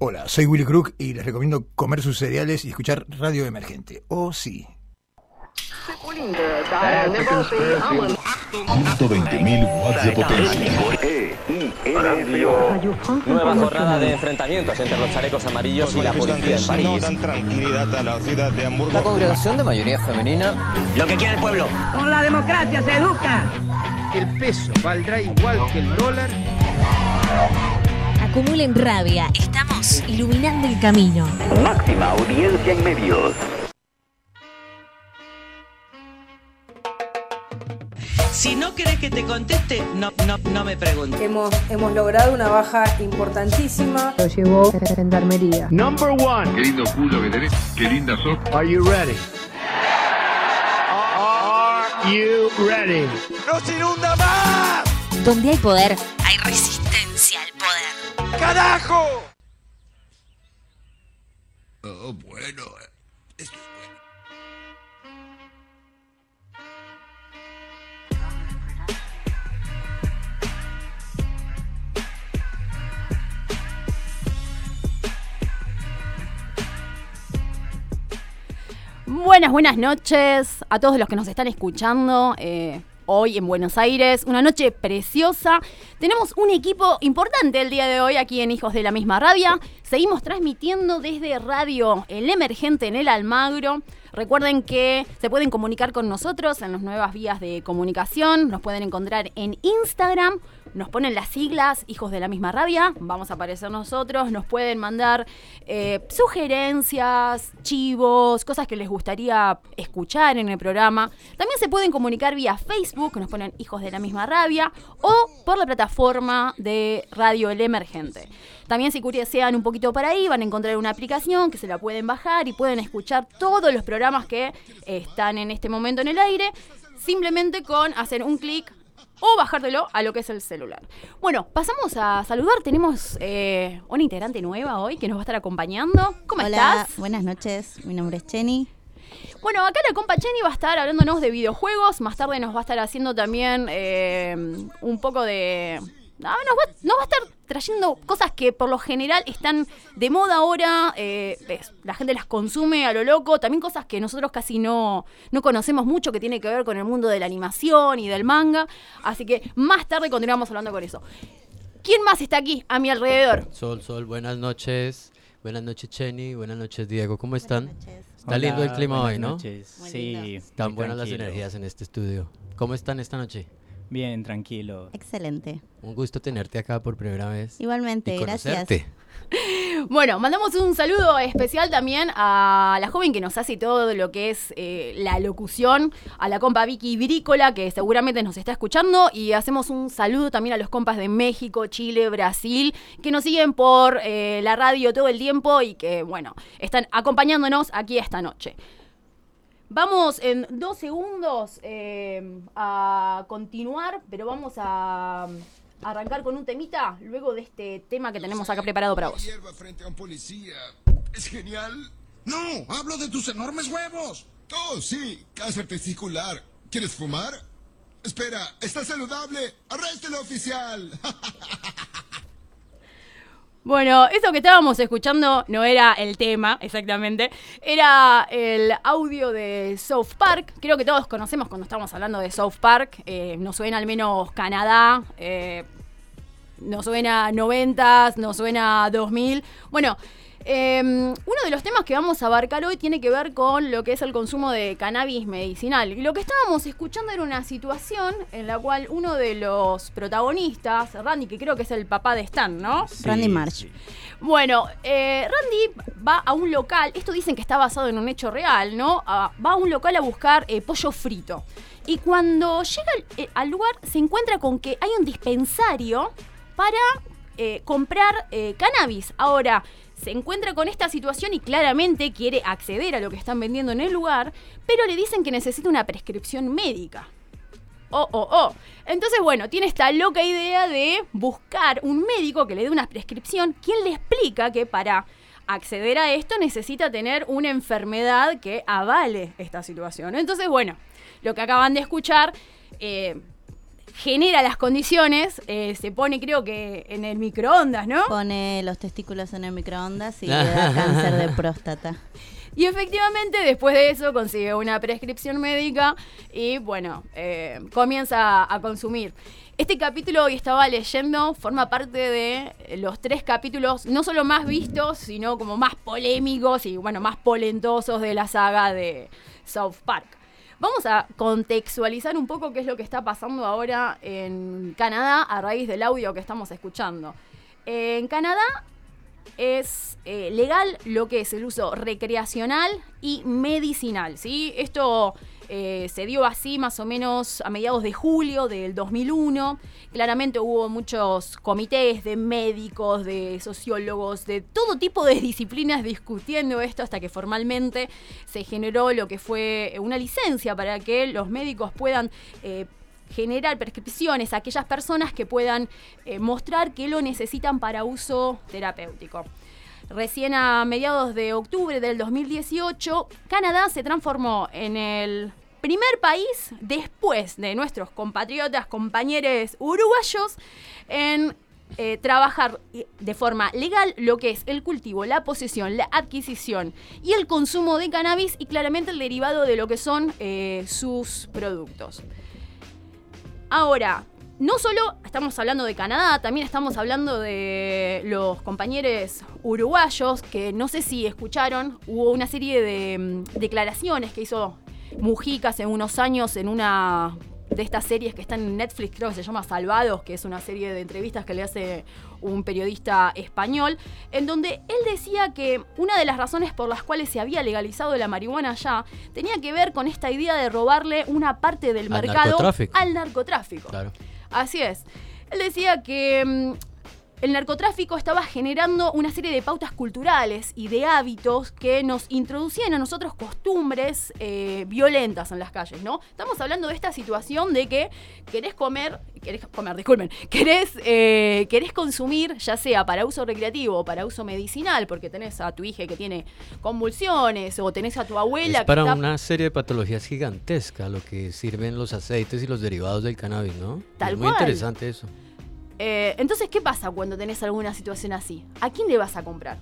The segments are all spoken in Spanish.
Hola, soy Willy Crook y les recomiendo comer sus cereales y escuchar Radio Emergente. Oh, sí. 120.000 watts de potencia. Nueva jornada de enfrentamientos entre los chalecos amarillos y la policía en París. tranquilidad a la ciudad de Hamburgo. La congregación de mayoría femenina. Lo que quiere el pueblo. Con la democracia se educa. El peso valdrá igual que el dólar. Acumulen rabia. Estamos iluminando el camino. Máxima audiencia en medios. Si no querés que te conteste, no, no, no me preguntes. Hemos, hemos logrado una baja importantísima. Lo llevó a gendarmería. Number one. Qué lindo culo que tenés, qué linda sos. Are you ready? Are you ready? ¡No se inunda más! Donde hay poder, hay resistencia. ¡Carajo! Oh, bueno. Esto es bueno. Buenas, buenas noches a todos los que nos están escuchando. eh, hoy en Buenos Aires, una noche preciosa. Tenemos un equipo importante el día de hoy aquí en Hijos de la Misma Rabia. Seguimos transmitiendo desde Radio El Emergente en el Almagro. Recuerden que se pueden comunicar con nosotros en las nuevas vías de comunicación. Nos pueden encontrar en Instagram. Nos ponen las siglas Hijos de la Misma Rabia. Vamos a aparecer nosotros. Nos pueden mandar eh, sugerencias, chivos, cosas que les gustaría escuchar en el programa. También se pueden comunicar vía Facebook. Nos ponen Hijos de la Misma Rabia. O por la plataforma de Radio El Emergente. También si curiosean un poquito por ahí, van a encontrar una aplicación que se la pueden bajar y pueden escuchar todos los programas que están en este momento en el aire, simplemente con hacer un clic o bajártelo a lo que es el celular. Bueno, pasamos a saludar. Tenemos eh, una integrante nueva hoy que nos va a estar acompañando. ¿Cómo Hola, estás? buenas noches. Mi nombre es Jenny. Bueno, acá la compa Jenny va a estar hablándonos de videojuegos. Más tarde nos va a estar haciendo también eh, un poco de. Ah, nos, va, nos va a estar trayendo cosas que por lo general están de moda ahora. eh, ves, la gente las consume a lo loco. También cosas que nosotros casi no, no conocemos mucho, que tiene que ver con el mundo de la animación y del manga. Así que más tarde continuamos hablando con eso. ¿Quién más está aquí a mi alrededor? Sol, Sol, buenas noches. Buenas noches, Chenny. Buenas noches, Diego. ¿Cómo están? noches. Está lindo el clima buenas hoy, ¿no? noches. Sí. Están buenas las energías en este estudio. ¿Cómo están esta noche? Bien, tranquilo. Excelente. Un gusto tenerte acá por primera vez. Igualmente, y gracias. Bueno, mandamos un saludo especial también a la joven que nos hace todo lo que es eh, la locución, a la compa Vicky Brícola, que seguramente nos está escuchando, y hacemos un saludo también a los compas de México, Chile, Brasil, que nos siguen por eh, la radio todo el tiempo y que, bueno, están acompañándonos aquí esta noche. Vamos en dos segundos eh, a continuar, pero vamos a arrancar con un temita luego de este tema que tenemos acá preparado para vos. Frente a un policía. ¿Es genial? No, hablo de tus enormes huevos. Oh, sí, cáncer testicular. ¿Quieres fumar? Espera, está saludable. Arréstelo, oficial. Bueno, eso que estábamos escuchando no era el tema exactamente, era el audio de South Park. Creo que todos conocemos cuando estamos hablando de South Park. Eh, nos suena al menos Canadá, eh, nos suena 90, nos suena 2000. Bueno, eh, uno de los temas que vamos a abarcar hoy tiene que ver con lo que es el consumo de cannabis medicinal. Y lo que estábamos escuchando era una situación en la cual uno de los protagonistas, Randy, que creo que es el papá de Stan, ¿no? Randy Marsh. Bueno, eh, Randy va a un local, esto dicen que está basado en un hecho real, ¿no? Ah, va a un local a buscar eh, pollo frito. Y cuando llega al, eh, al lugar se encuentra con que hay un dispensario para eh, comprar eh, cannabis. Ahora, se encuentra con esta situación y claramente quiere acceder a lo que están vendiendo en el lugar, pero le dicen que necesita una prescripción médica. Oh, oh, oh. Entonces, bueno, tiene esta loca idea de buscar un médico que le dé una prescripción, quien le explica que para acceder a esto necesita tener una enfermedad que avale esta situación. Entonces, bueno, lo que acaban de escuchar, eh, genera las condiciones, eh, se pone creo que en el microondas, ¿no? Pone los testículos en el microondas y le da cáncer de próstata. Y efectivamente, después de eso, consigue una prescripción médica y, bueno, eh, comienza a consumir. Este capítulo, hoy estaba leyendo, forma parte de los tres capítulos, no solo más vistos, sino como más polémicos y, bueno, más polentosos de la saga de South Park. Vamos a contextualizar un poco qué es lo que está pasando ahora en Canadá a raíz del audio que estamos escuchando. En Canadá es eh, legal lo que es el uso recreacional y medicinal. ¿sí? Esto eh, se dio así más o menos a mediados de julio del 2001. Claramente hubo muchos comités de médicos, de sociólogos, de todo tipo de disciplinas discutiendo esto hasta que formalmente se generó lo que fue una licencia para que los médicos puedan eh, generar prescripciones a aquellas personas que puedan eh, mostrar que lo necesitan para uso terapéutico. Recién a mediados de octubre del 2018, Canadá se transformó en el primer país después de nuestros compatriotas, compañeros uruguayos, en eh, trabajar de forma legal lo que es el cultivo, la posesión, la adquisición y el consumo de cannabis y claramente el derivado de lo que son eh, sus productos. Ahora, no solo estamos hablando de Canadá, también estamos hablando de los compañeros uruguayos que no sé si escucharon, hubo una serie de mm, declaraciones que hizo Mujica hace unos años en una de estas series que están en Netflix, creo que se llama Salvados, que es una serie de entrevistas que le hace un periodista español, en donde él decía que una de las razones por las cuales se había legalizado la marihuana allá tenía que ver con esta idea de robarle una parte del Al mercado narcotráfico. al narcotráfico. Claro. Así es. Él decía que mm, el narcotráfico estaba generando una serie de pautas culturales y de hábitos que nos introducían a nosotros costumbres eh, violentas en las calles, ¿no? Estamos hablando de esta situación de que querés comer, querés comer, disculpen, querés, eh, querés consumir, ya sea para uso recreativo o para uso medicinal, porque tenés a tu hija que tiene convulsiones o tenés a tu abuela Es para que está... una serie de patologías gigantescas lo que sirven los aceites y los derivados del cannabis, ¿no? Tal es muy cual. interesante eso. Eh, entonces, ¿qué pasa cuando tenés alguna situación así? ¿A quién le vas a comprar?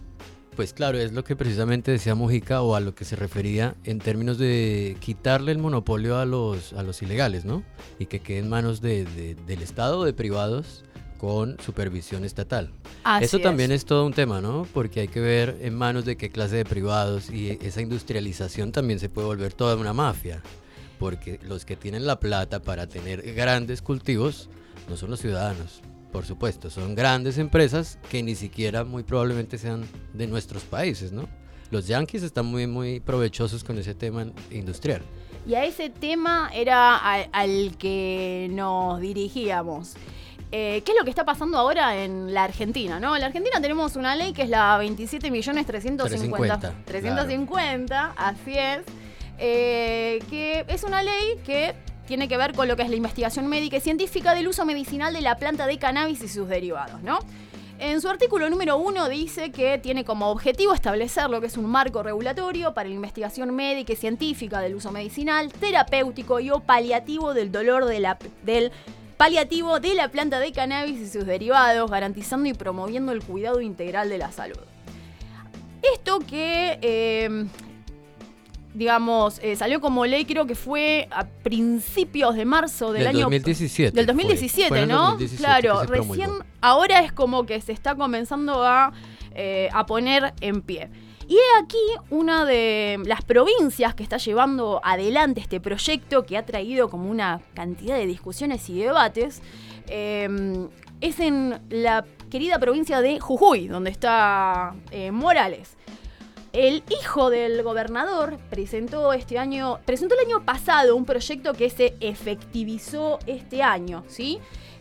Pues claro, es lo que precisamente decía Mujica o a lo que se refería en términos de quitarle el monopolio a los, a los ilegales, ¿no? Y que quede en manos de- de- del Estado o de privados con supervisión estatal. Así Eso también es. es todo un tema, ¿no? Porque hay que ver en manos de qué clase de privados y esa industrialización también se puede volver toda una mafia. Porque los que tienen la plata para tener grandes cultivos no son los ciudadanos, por supuesto, son grandes empresas que ni siquiera muy probablemente sean de nuestros países, ¿no? Los yanquis están muy, muy provechosos con ese tema industrial. Y a ese tema era al, al que nos dirigíamos. Eh, ¿Qué es lo que está pasando ahora en la Argentina? ¿no? En la Argentina tenemos una ley que es la 27.350.000. 350, 350, así es. eh, que es una ley que tiene que ver con lo que es la investigación médica y científica del uso medicinal de la planta de cannabis y sus derivados, ¿no? En su artículo número uno dice que tiene como objetivo establecer lo que es un marco regulatorio para la investigación médica y científica del uso medicinal, terapéutico y o paliativo del dolor de la, del paliativo de la planta de cannabis y sus derivados, garantizando y promoviendo el cuidado integral de la salud. Esto que, eh, digamos, eh, salió como ley, creo que fue a principios de marzo del, Del año 2017 Del fue. 2017, Fue en el ¿no? 2017 claro, recién promulgó. ahora es como que se está comenzando a, eh, a poner en pie. Y he aquí una de las provincias que está llevando adelante este proyecto que ha traído como una cantidad de discusiones y debates. eh, es en la querida provincia de Jujuy, donde está eh, Morales. El hijo del gobernador presentó este año, presentó el año pasado un proyecto que se efectivizó este año, ¿sí?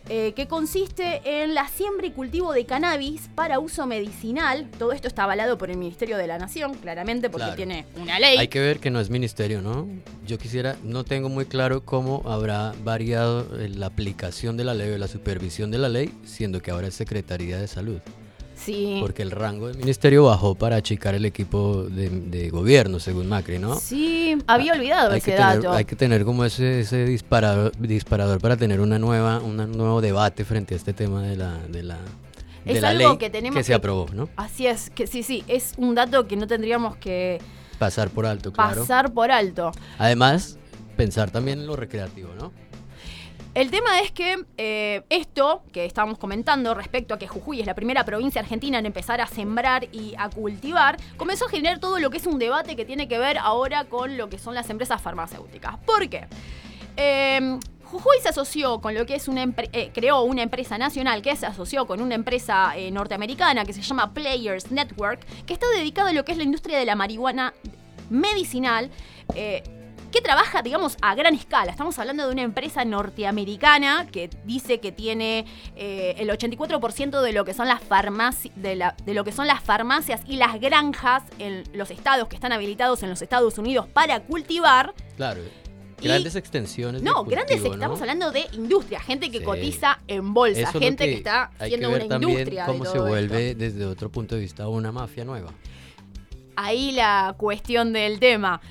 Eh, que consiste en la siembra y cultivo de cannabis para uso medicinal. Todo esto está avalado por el Ministerio de la Nación, claramente, porque Claro. tiene una ley. Hay que ver que no es ministerio, ¿no? Yo quisiera, no tengo muy claro cómo habrá variado eh, la aplicación de la ley o la supervisión de la ley, siendo que ahora es Secretaría de Salud. Sí. Porque el rango del ministerio bajó para achicar el equipo de, de gobierno, según Macri, ¿no? Sí, había olvidado hay ese que tener, dato. Hay que tener como ese, ese disparador, disparador para tener una nueva, un nuevo debate frente a este tema de la, de la, de es la algo ley que tenemos se aprobó, ¿no? Así es, que sí, sí, es un dato que no tendríamos que Pasar por alto, claro. pasar por alto. Además, pensar también en lo recreativo, ¿no? El tema es que eh, esto que estábamos comentando respecto a que Jujuy es la primera provincia argentina en empezar a sembrar y a cultivar, comenzó a generar todo lo que es un debate que tiene que ver ahora con lo que son las empresas farmacéuticas. ¿Por qué? Eh, Jujuy se asoció con lo que es una eh, creó una empresa nacional que se asoció con una empresa eh, norteamericana que se llama Players Network, que está dedicada a lo que es la industria de la marihuana medicinal. Que trabaja, digamos, a gran escala. Estamos hablando de una empresa norteamericana que dice que tiene eh, el 84% de lo que son las farmacias, de, la- de lo que son las farmacias y las granjas en los estados que están habilitados en los Estados Unidos para cultivar. Claro. Y- Grandes extensiones. No, grandes, ¿no? estamos hablando de industria, gente que Sí. cotiza en bolsa, Eso gente que, está hay siendo que ver una industria. de cómo se vuelve esto. desde otro punto de vista una mafia nueva. ahí la cuestión del tema.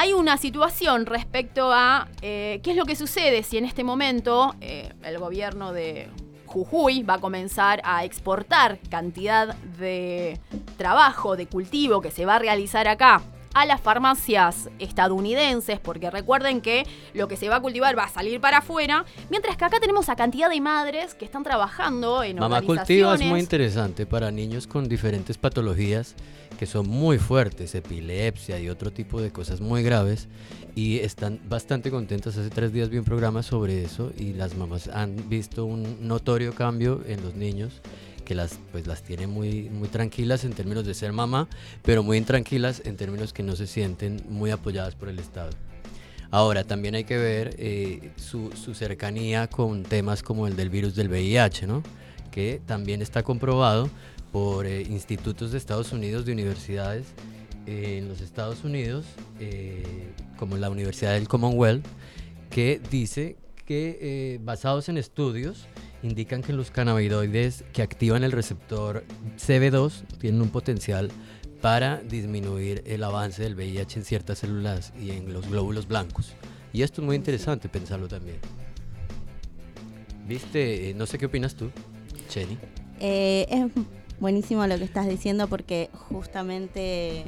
Hay una situación respecto a eh, qué es lo que sucede si en este momento eh, el gobierno de Jujuy va a comenzar a exportar cantidad de trabajo, de cultivo que se va a realizar acá a las farmacias estadounidenses, porque recuerden que lo que se va a cultivar va a salir para afuera, mientras que acá tenemos a cantidad de madres que están trabajando en Mamá. Cultiva es muy interesante para niños con diferentes patologías que son muy fuertes, epilepsia y otro tipo de cosas muy graves. Y están bastante contentas. Hace tres días vi un programa sobre eso y las mamás han visto un notorio cambio en los niños que las, pues, las tiene muy, muy tranquilas en términos de ser mamá, pero muy intranquilas en términos que no se sienten muy apoyadas por el Estado. Ahora, también hay que ver eh, su, su cercanía con temas como el del virus del VIH, ¿no? que también está comprobado por eh, institutos de Estados Unidos, de universidades eh, en los Estados Unidos, eh, como la Universidad del Commonwealth, que dice que eh, basados en estudios indican que los cannabinoides que activan el receptor CB2 tienen un potencial para disminuir el avance del VIH en ciertas células y en los glóbulos blancos. Y esto es muy interesante pensarlo también. Viste, Eh, no sé qué opinas tú, Chenny. Eh, es buenísimo lo que estás diciendo porque justamente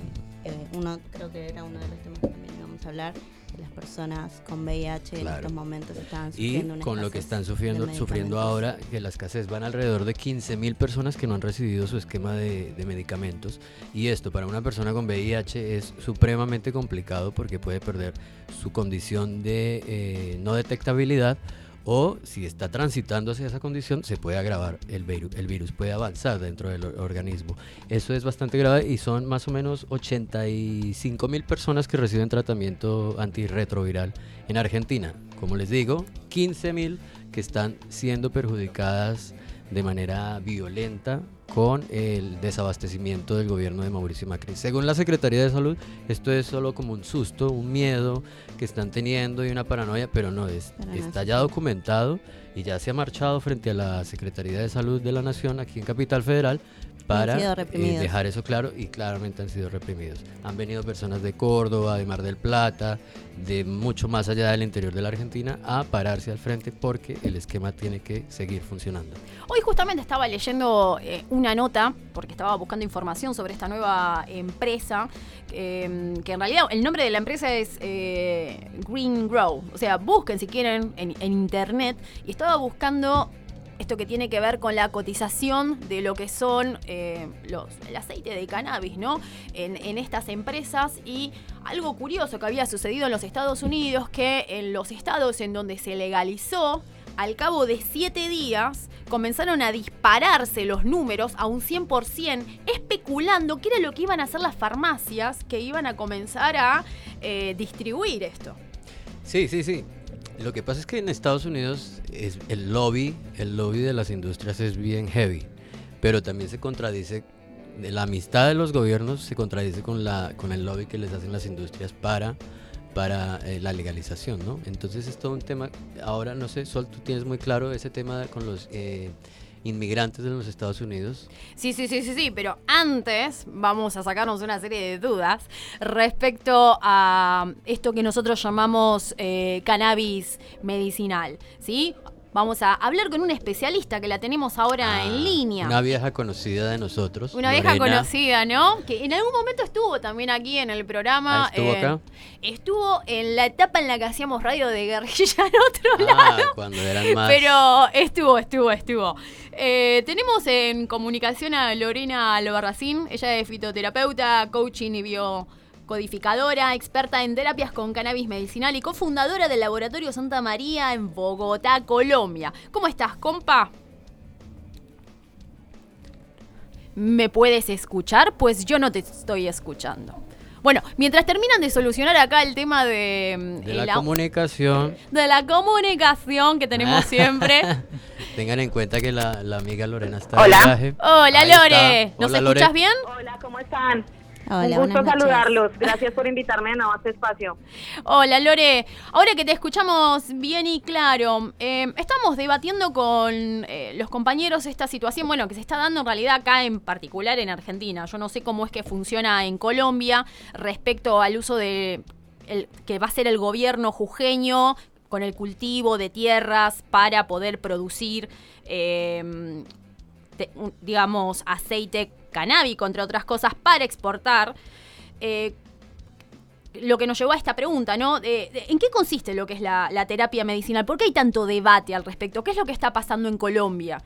eh, uno creo que era uno de los temas que también íbamos a hablar las personas con VIH en estos momentos están Y sufriendo una con lo que están sufriendo, sufriendo ahora, que la escasez van alrededor de 15 mil personas que no han recibido su esquema de, de medicamentos. Y esto para una persona con VIH es supremamente complicado porque puede perder su condición de eh, no detectabilidad o si está transitando hacia esa condición se puede agravar el virus, el virus puede avanzar dentro del or- organismo. Eso es bastante grave y son más o menos 85 mil personas que reciben tratamiento antirretroviral en Argentina. Como les digo, 15 mil que están siendo perjudicadas de manera violenta con el desabastecimiento del gobierno de Mauricio Macri. Según la Secretaría de Salud, esto es solo como un susto, un miedo que están teniendo y una paranoia, pero no es, está ya documentado y ya se ha marchado frente a la Secretaría de Salud de la Nación aquí en Capital Federal para eh, dejar eso claro y claramente han sido reprimidos. Han venido personas de Córdoba, de Mar del Plata, de mucho más allá del interior de la Argentina a pararse al frente porque el esquema tiene que seguir funcionando. Hoy justamente estaba leyendo eh, una nota, porque estaba buscando información sobre esta nueva empresa, eh, que en realidad el nombre de la empresa es eh, Green Grow. O sea, busquen si quieren en, en internet. Y estaba buscando esto que tiene que ver con la cotización de lo que son eh, los, el aceite de cannabis, ¿no? En, estas empresas y algo curioso que había sucedido en los Estados Unidos, que en los estados en donde se legalizó, al cabo de siete días comenzaron a dispararse los números a un 100%, especulando qué era lo que iban a hacer las farmacias que iban a comenzar a eh, distribuir esto. Sí, sí, sí. Lo que pasa es que en Estados Unidos es el lobby, el lobby de las industrias es bien heavy, pero también se contradice la amistad de los gobiernos se contradice con la con el lobby que les hacen las industrias para para eh, la legalización, ¿no? Entonces es todo un tema. Ahora no sé, Sol, tú tienes muy claro ese tema con los eh, inmigrantes en los Estados Unidos. Sí, sí, sí, sí, sí, pero antes vamos a sacarnos una serie de dudas respecto a esto que nosotros llamamos eh, cannabis medicinal, ¿sí? Vamos a hablar con una especialista que la tenemos ahora Ah, en línea. Una vieja conocida de nosotros. Una vieja conocida, ¿no? Que en algún momento estuvo también aquí en el programa. Ah, ¿estuvo eh, acá? Estuvo en la etapa en la que hacíamos radio de guerrilla en otro Ah, lado. cuando eran más. Pero estuvo, estuvo, estuvo. Eh, tenemos en comunicación a Lorena Albarracín. Ella es fitoterapeuta, coaching y biocodificadora, experta en terapias con cannabis medicinal y cofundadora del Laboratorio Santa María en Bogotá, Colombia. ¿Cómo estás, compa? ¿Me puedes escuchar? Pues yo no te estoy escuchando. Bueno, mientras terminan de solucionar acá el tema de, De el la comunicación. de la comunicación que tenemos siempre. Tengan en cuenta que la, la amiga Lorena está Hola. de viaje. Hola, Ahí Lore. está. ¿Nos Hola, escuchas Lore. bien? Hola, ¿cómo están? Hola, Un gusto saludarlos. Gracias por invitarme de nuevo a este espacio. Hola, Lore. Ahora que te escuchamos bien y claro, eh, estamos debatiendo con eh, los compañeros esta situación, bueno, que se está dando en realidad acá en particular en Argentina. Yo no sé cómo es que funciona en Colombia respecto al uso de el, que va a ser el gobierno jujeño con el cultivo de tierras para poder producir, eh, te- un- digamos, aceite canábico, entre otras cosas, para exportar. Eh, lo que nos llevó a esta pregunta, ¿no? ¿En qué consiste lo que es la, la terapia medicinal? ¿Por qué hay tanto debate al respecto? ¿Qué es lo que está pasando en Colombia?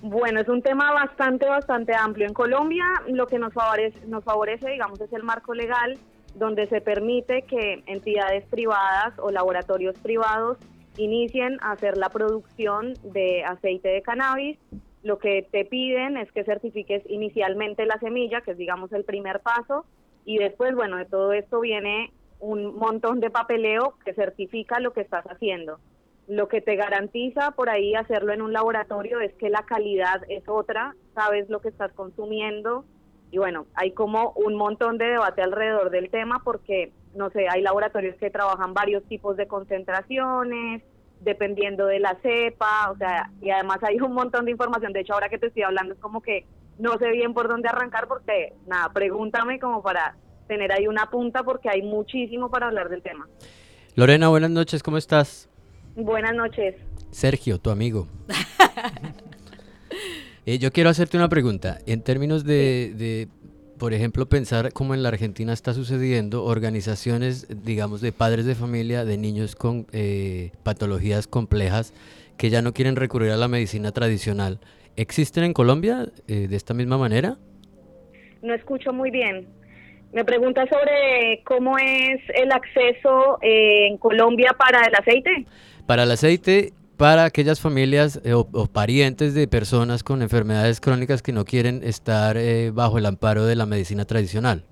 Bueno, es un tema bastante, bastante amplio. En Colombia lo que nos favorece, nos favorece, digamos, es el marco legal donde se permite que entidades privadas o laboratorios privados inicien a hacer la producción de aceite de cannabis. Lo que te piden es que certifiques inicialmente la semilla, que es, digamos, el primer paso, y después, bueno, de todo esto viene un montón de papeleo que certifica lo que estás haciendo. Lo que te garantiza por ahí hacerlo en un laboratorio es que la calidad es otra, sabes lo que estás consumiendo y bueno, hay como un montón de debate alrededor del tema porque, no sé, hay laboratorios que trabajan varios tipos de concentraciones, dependiendo de la cepa, o sea, y además hay un montón de información. De hecho, ahora que te estoy hablando es como que no sé bien por dónde arrancar porque, nada, pregúntame como para tener ahí una punta porque hay muchísimo para hablar del tema. Lorena, buenas noches, ¿cómo estás? Buenas noches. Sergio, tu amigo. Eh, yo quiero hacerte una pregunta. En términos de, de, por ejemplo, pensar cómo en la Argentina está sucediendo, organizaciones, digamos, de padres de familia, de niños con eh, patologías complejas que ya no quieren recurrir a la medicina tradicional, ¿existen en Colombia eh, de esta misma manera? No escucho muy bien. Me pregunta sobre cómo es el acceso eh, en Colombia para el aceite. Para el aceite, para aquellas familias eh, o, parientes de personas con enfermedades crónicas que no quieren estar eh, bajo el amparo de la medicina tradicional.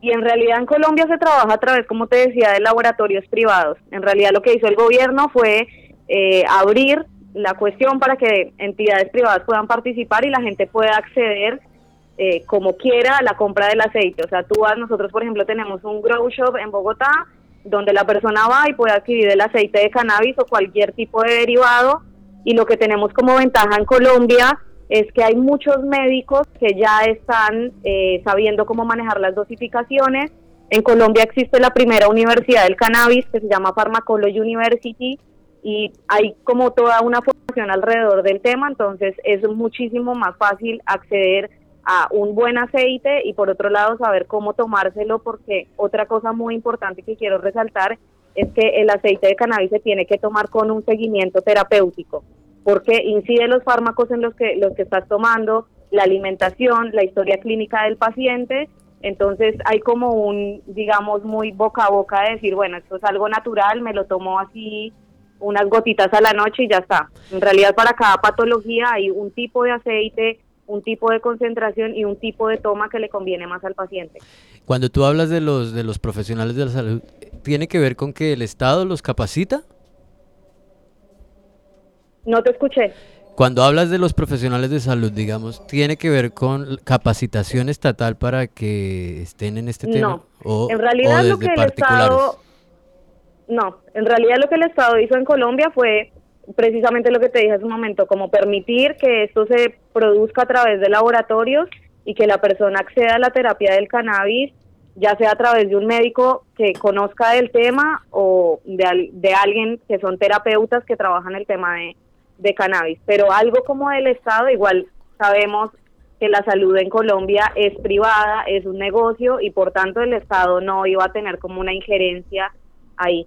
Y en realidad en Colombia se trabaja a través, como te decía, de laboratorios privados. En realidad lo que hizo el gobierno fue eh, abrir la cuestión para que entidades privadas puedan participar y la gente pueda acceder eh, como quiera a la compra del aceite. O sea, tú vas, nosotros por ejemplo tenemos un grow shop en Bogotá donde la persona va y puede adquirir el aceite de cannabis o cualquier tipo de derivado y lo que tenemos como ventaja en Colombia es que hay muchos médicos que ya están eh, sabiendo cómo manejar las dosificaciones. En Colombia existe la primera universidad del cannabis que se llama Pharmacology University y hay como toda una formación alrededor del tema, entonces es muchísimo más fácil acceder a un buen aceite y por otro lado saber cómo tomárselo porque otra cosa muy importante que quiero resaltar es que el aceite de cannabis se tiene que tomar con un seguimiento terapéutico porque incide los fármacos en los que los que estás tomando, la alimentación, la historia clínica del paciente, entonces hay como un digamos muy boca a boca de decir, bueno, esto es algo natural, me lo tomo así unas gotitas a la noche y ya está. En realidad para cada patología hay un tipo de aceite un tipo de concentración y un tipo de toma que le conviene más al paciente. Cuando tú hablas de los de los profesionales de la salud, ¿tiene que ver con que el Estado los capacita? No te escuché. Cuando hablas de los profesionales de salud, digamos, ¿tiene que ver con capacitación estatal para que estén en este tema? No, O, en realidad o lo que el. Estado... No, en realidad lo que el Estado hizo en Colombia fue precisamente lo que te dije hace un momento, como permitir que esto se produzca a través de laboratorios y que la persona acceda a la terapia del cannabis, ya sea a través de un médico que conozca del tema o de, de alguien que son terapeutas que trabajan el tema de, de cannabis. Pero algo como del Estado, igual sabemos que la salud en Colombia es privada, es un negocio y por tanto el Estado no iba a tener como una injerencia ahí.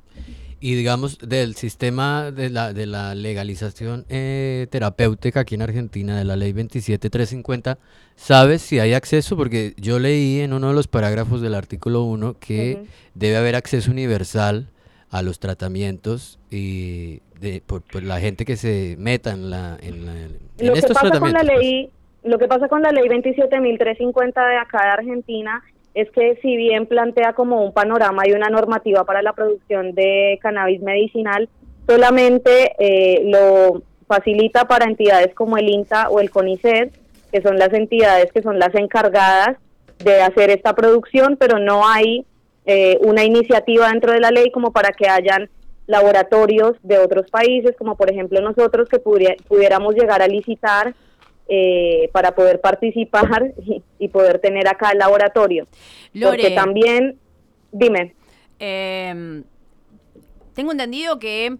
Y digamos, del sistema de la, de la legalización eh, terapéutica aquí en Argentina, de la ley 27350, ¿sabes si hay acceso? Porque yo leí en uno de los parágrafos del artículo 1 que debe haber acceso universal a los tratamientos y de, por, la gente que se meta en, la, en, la, en lo estos que pasa tratamientos. Con la pues. ley, Lo que pasa con la ley 27.350 de acá de Argentina es que si bien plantea como un panorama y una normativa para la producción de cannabis medicinal, solamente eh, lo facilita para entidades como el INTA o el CONICET, que son las entidades que son las encargadas de hacer esta producción, pero no hay eh, una iniciativa dentro de la ley como para que hayan laboratorios de otros países, como por ejemplo nosotros que pudiéramos llegar a licitar eh, para poder participar y, y, poder tener acá el laboratorio. Lore, Porque también, dime. Eh, tengo entendido que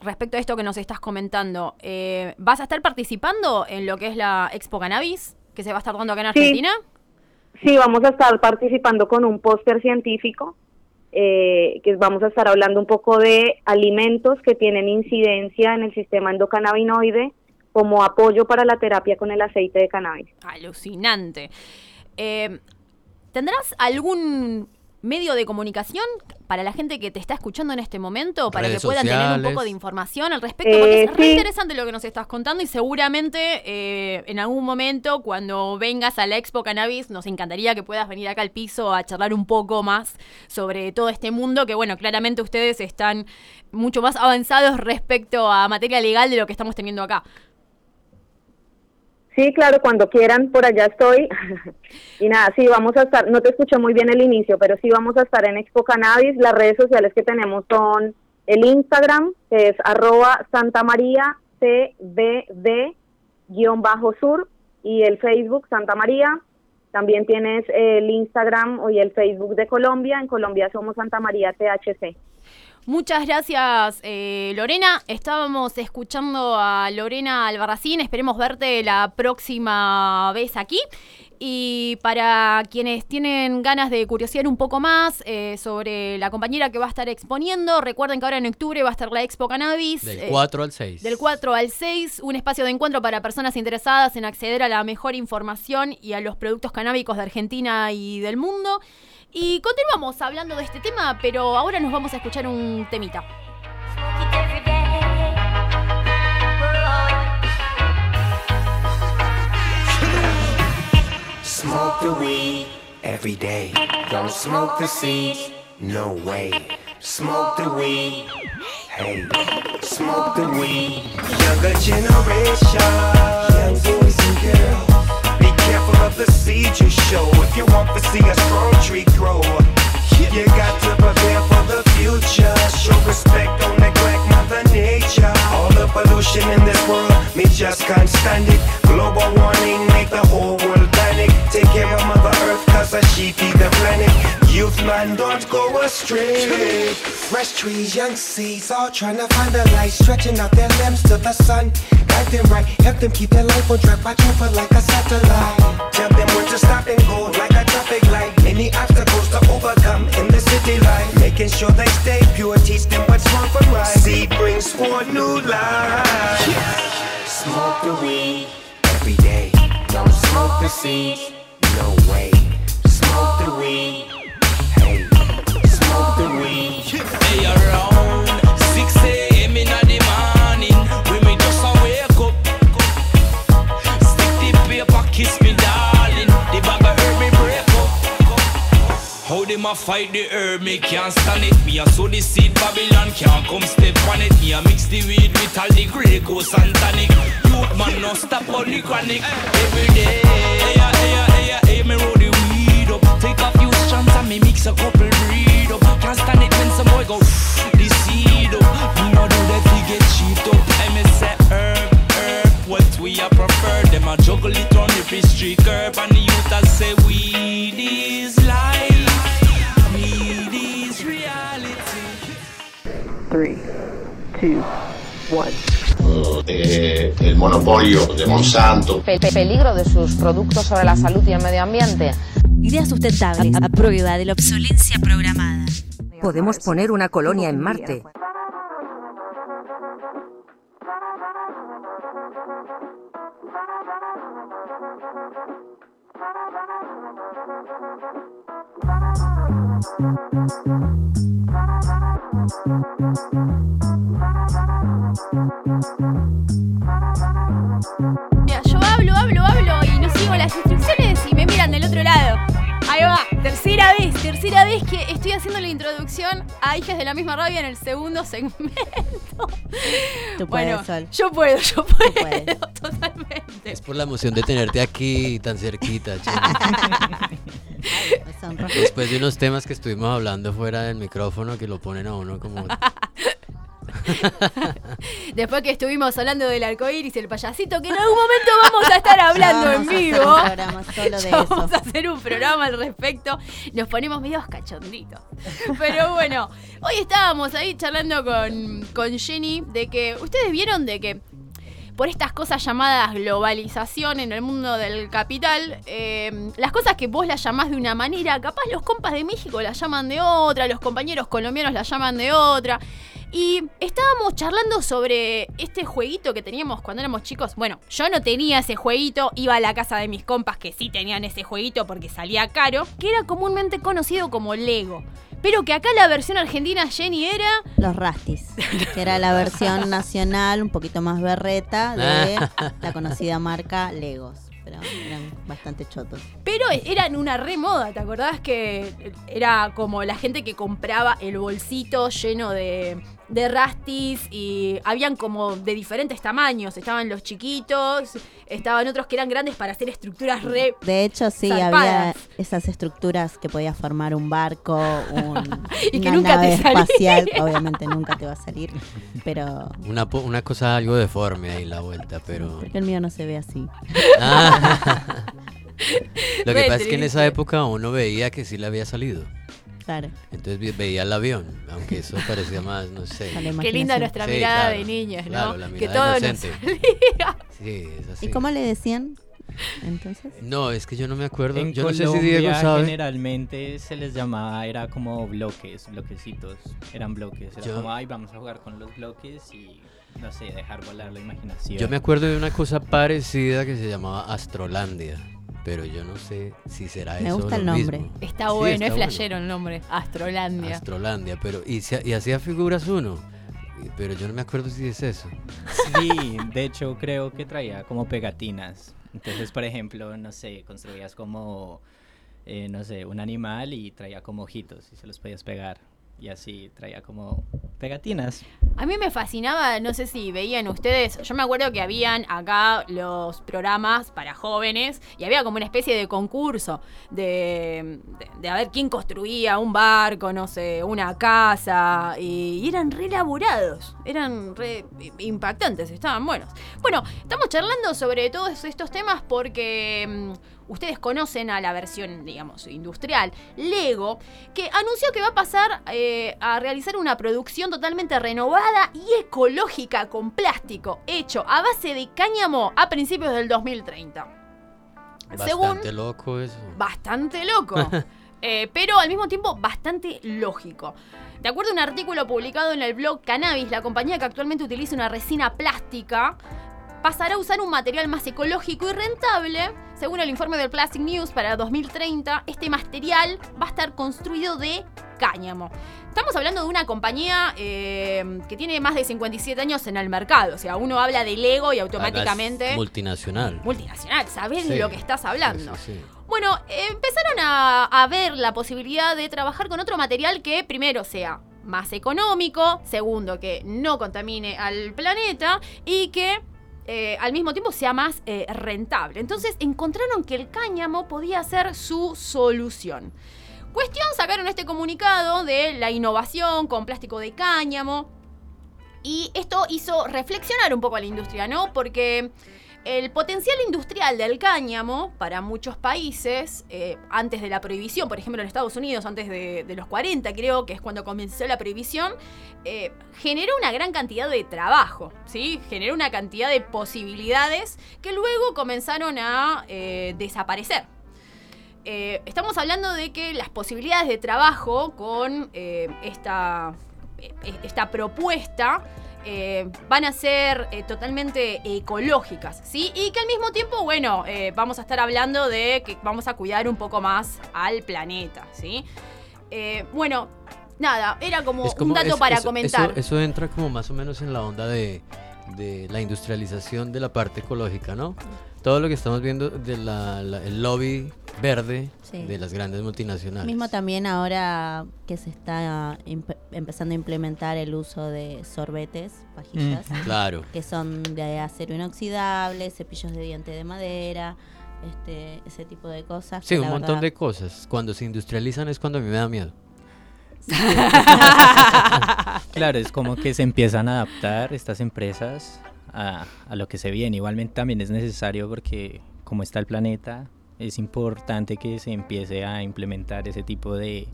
respecto a esto que nos estás comentando, eh, ¿vas a estar participando en lo que es la Expo Cannabis que se va a estar dando acá en Argentina? Sí, sí vamos a estar participando con un póster científico. Eh, que vamos a estar hablando un poco de alimentos que tienen incidencia en el sistema endocannabinoide, como apoyo para la terapia con el aceite de cannabis. Alucinante. Eh, ¿Tendrás algún medio de comunicación para la gente que te está escuchando en este momento, para Redes que puedan tener un poco de información al respecto? Porque Eh, es re sí. interesante lo que nos estás contando y seguramente eh, en algún momento cuando vengas a la Expo Cannabis nos encantaría que puedas venir acá al piso a charlar un poco más sobre todo este mundo que bueno, claramente ustedes están mucho más avanzados respecto a materia legal de lo que estamos teniendo acá. Sí, claro, cuando quieran, por allá estoy. y nada, sí, vamos a estar, no te escuché muy bien el inicio, pero sí vamos a estar en Expo Cannabis. Las redes sociales que tenemos son el Instagram, que es arroba Santa María CBD-sur, y el Facebook Santa María. También tienes el Instagram y el Facebook de Colombia. En Colombia somos Santa María THC. Muchas gracias, eh, Lorena. Estábamos escuchando a Lorena Albarracín. Esperemos verte la próxima vez aquí. Y para quienes tienen ganas de curiosear un poco más eh, sobre la compañera que va a estar exponiendo, recuerden que ahora en octubre va a estar la Expo Cannabis. Del eh, 4 al 6. del 4 al 6, un espacio de encuentro para personas interesadas en acceder a la mejor información y a los productos canábicos de Argentina y del mundo. Y continuamos hablando de este tema, pero ahora nos vamos a escuchar un temita. Smoke the weed every day. Don't smoke the seeds, no way. Smoke the weed, hey. Smoke the weed. Younger generation, young boys and girls. Of the seeds you show if you want to see a strong tree grow. You got to prepare for the future. Show respect, don't neglect Mother Nature. All the pollution in this world, me just can't stand it. Global warming make the whole world panic. Take care of Mother Earth, cause she feed the planet. Youth man, don't go astray. Fresh trees, young seeds, all trying to find the light. Stretching out their limbs to the sun. Guide them right, help them keep their life on track. Watch over like a satellite. Tell them where to stop and go like a traffic light. Any obstacles to overcome in the city life. Making sure they stay pure, teach them what's wrong from right. Seed brings forth new life. Smoke the weed every day. Don't smoke the seeds, no way. a fight the herb, me can't stand it. Me a sow the seed, Babylon can't come step on it. Me a mix the weed with all the Grey Goose and tonic. Youth man, no stop on the chronic. Every day, hey, hey, hey, hey, me roll the weed up. Take a few strands and me mix a couple breed up. Can't stand it when some boy go the seed up. Me no do that, he get cheat up. I say herb, herb, what we a prefer. Them a juggle it on every street curb, and the youth a say weed is life. Three, two, one. Eh, el monopolio de Monsanto. Pe peligro de sus productos sobre la salud y el medio ambiente. Ideas sustentables a prueba de la obsolencia programada. Podemos poner una colonia en Marte. Mira, yo hablo, hablo, hablo y no sigo las instrucciones y me miran del otro lado. Ahí va, tercera vez, tercera vez que estoy haciendo la introducción a Hijas de la misma rabia en el segundo segmento. Tú Bueno, puedes, Sol. yo puedo, yo puedo, puedes. totalmente. Es por la emoción de tenerte aquí tan cerquita. Después de unos temas que estuvimos hablando fuera del micrófono que lo ponen a uno como... Después que estuvimos hablando del arcoíris y el payasito, que en algún momento vamos a estar hablando en vamos a hacer vivo. un programa solo de Ya eso. Vamos a hacer un programa al respecto. Nos ponemos medios cachonditos. Pero bueno, hoy estábamos ahí charlando con, con Jenny de que ustedes vieron de que por estas cosas llamadas globalización en el mundo del capital, eh, las cosas que vos las llamás de una manera, capaz los compas de México las llaman de otra, los compañeros colombianos las llaman de otra. Y estábamos charlando sobre este jueguito que teníamos cuando éramos chicos. Bueno, yo no tenía ese jueguito, iba a la casa de mis compas que sí tenían ese jueguito porque salía caro, que era comúnmente conocido como Lego. Pero que acá la versión argentina, Jenny, era Los Rastis, que era la versión nacional, un poquito más berreta, de la conocida marca Legos. Pero eran bastante chotos. Pero eran una remoda, ¿te acordás que era como la gente que compraba el bolsito lleno de, de rastis y habían como de diferentes tamaños? Estaban los chiquitos, estaban otros que eran grandes para hacer estructuras re... De hecho, sí, había esas estructuras que podías formar un barco, un, Y que una nunca nave espacial. Obviamente nunca te va a salir, pero Una, po- una cosa algo deforme ahí la vuelta, pero... porque el mío no se ve así. Ah. Lo que pasa es que en esa época uno veía que sí le había salido. Claro. Entonces veía el avión, aunque eso parecía más, no sé. Qué linda nuestra Sí, mirada claro, de niños, ¿no? claro, la que todo nos inocente. salía. Sí, es así. ¿Y cómo le decían entonces? No, es que yo no me acuerdo. En yo no sé si Colombia, Diego sabe. generalmente se les llamaba, era como bloques, bloquecitos, eran bloques. Era Yo- como, ay, vamos a jugar con los bloques y, no sé, dejar volar la imaginación. Yo me acuerdo de una cosa parecida que se llamaba Astrolandia, pero yo no sé si será Me eso. gusta el lo nombre. mismo. Está Sí, bueno, está es bueno. flashero el nombre. Astrolandia. Astrolandia, pero y, hacía figuras uno, pero yo no me acuerdo si es eso. Sí, de hecho creo que traía como pegatinas. Entonces, por ejemplo, no sé, construías como, eh, no sé, un animal y traía como ojitos y se los podías pegar. Y así traía como pegatinas. A mí me fascinaba, no sé si veían ustedes, yo me acuerdo que habían acá los programas para jóvenes y había como una especie de concurso de, de, a ver quién construía un barco, no sé, una casa y, y eran re elaborados, eran re impactantes, estaban buenos. Bueno, estamos charlando sobre todos estos temas porque... mm, Ustedes conocen a la versión, digamos, industrial, Lego, que anunció que va a pasar eh, a realizar una producción totalmente renovada y ecológica con plástico, hecho a base de cáñamo a principios del 2030. Bastante loco eso. Bastante loco. eh, pero al mismo tiempo bastante lógico. De acuerdo a un artículo publicado en el blog Cannabis, la compañía que actualmente utiliza una resina plástica pasará a usar un material más ecológico y rentable. Según el informe del Plastic News para 2030, este material va a estar construido de cáñamo. Estamos hablando de una compañía eh, que tiene más de 57 años en el mercado. O sea, uno habla de Lego y automáticamente... Multinacional. multinacional, sabés de Sí. lo que estás hablando. Sí, sí, sí. Bueno, empezaron a, a ver la posibilidad de trabajar con otro material que primero sea más económico, segundo que no contamine al planeta y que eh, al mismo tiempo sea más eh, rentable. Entonces encontraron que el cáñamo podía ser su solución. Cuestión, sacaron este comunicado de la innovación con plástico de cáñamo. Y esto hizo reflexionar un poco a la industria, ¿no? Porque El potencial industrial del cáñamo para muchos países, eh, antes de la prohibición, por ejemplo en Estados Unidos, antes de, los 40 creo, que es cuando comenzó la prohibición, eh, generó una gran cantidad de trabajo, ¿sí? Generó una cantidad de posibilidades que luego comenzaron a eh, desaparecer. Estamos hablando de que las posibilidades de trabajo con esta, eh, esta propuesta eh, van a ser eh, totalmente ecológicas, ¿sí? Y que al mismo tiempo, bueno, eh, vamos a estar hablando de que vamos a cuidar un poco más al planeta, ¿sí? Eh, bueno, nada, era como, un dato es- para eso- comentar. Eso, eso entra como más o menos en la onda de, de la industrialización de la parte ecológica, ¿no? Todo lo que estamos viendo del lobby verde Sí. de las grandes multinacionales. Mismo también ahora que se está empezando a implementar el uso de sorbetes, vajillas, Mm, claro. que son de acero inoxidable, cepillos de diente de madera, este, ese tipo de cosas. Sí, un montón verdad- de cosas. Cuando se industrializan es cuando a mí me da miedo. Claro, es como que se empiezan a adaptar estas empresas a, a lo que se viene. Igualmente también es necesario porque como está el planeta, es importante que se empiece a implementar ese tipo de,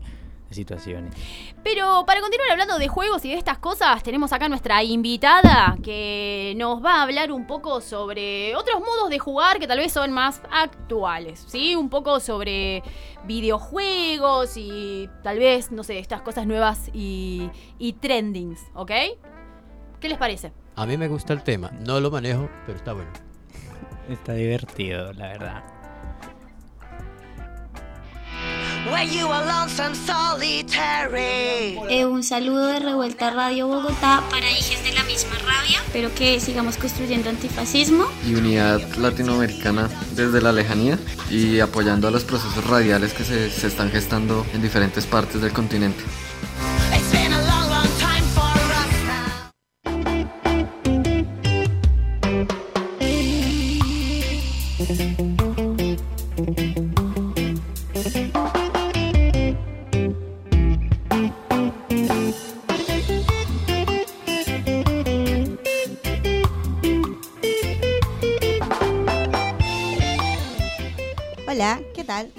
situaciones. Pero para continuar hablando de juegos y de estas cosas, tenemos acá nuestra invitada que nos va a hablar un poco sobre otros modos de jugar que tal vez son más actuales, ¿sí? Un poco sobre videojuegos y tal vez, no sé, estas cosas nuevas y, y trendings, ¿ok? ¿Qué les parece? A mí me gusta el tema. No lo manejo, pero está bueno. Está divertido, la verdad. Eh, un saludo de Revuelta Radio Bogotá para Hijes de la misma rabia. Espero que sigamos construyendo antifascismo. y unidad latinoamericana desde la lejanía y apoyando a los procesos radiales que se, se están gestando en diferentes partes del continente.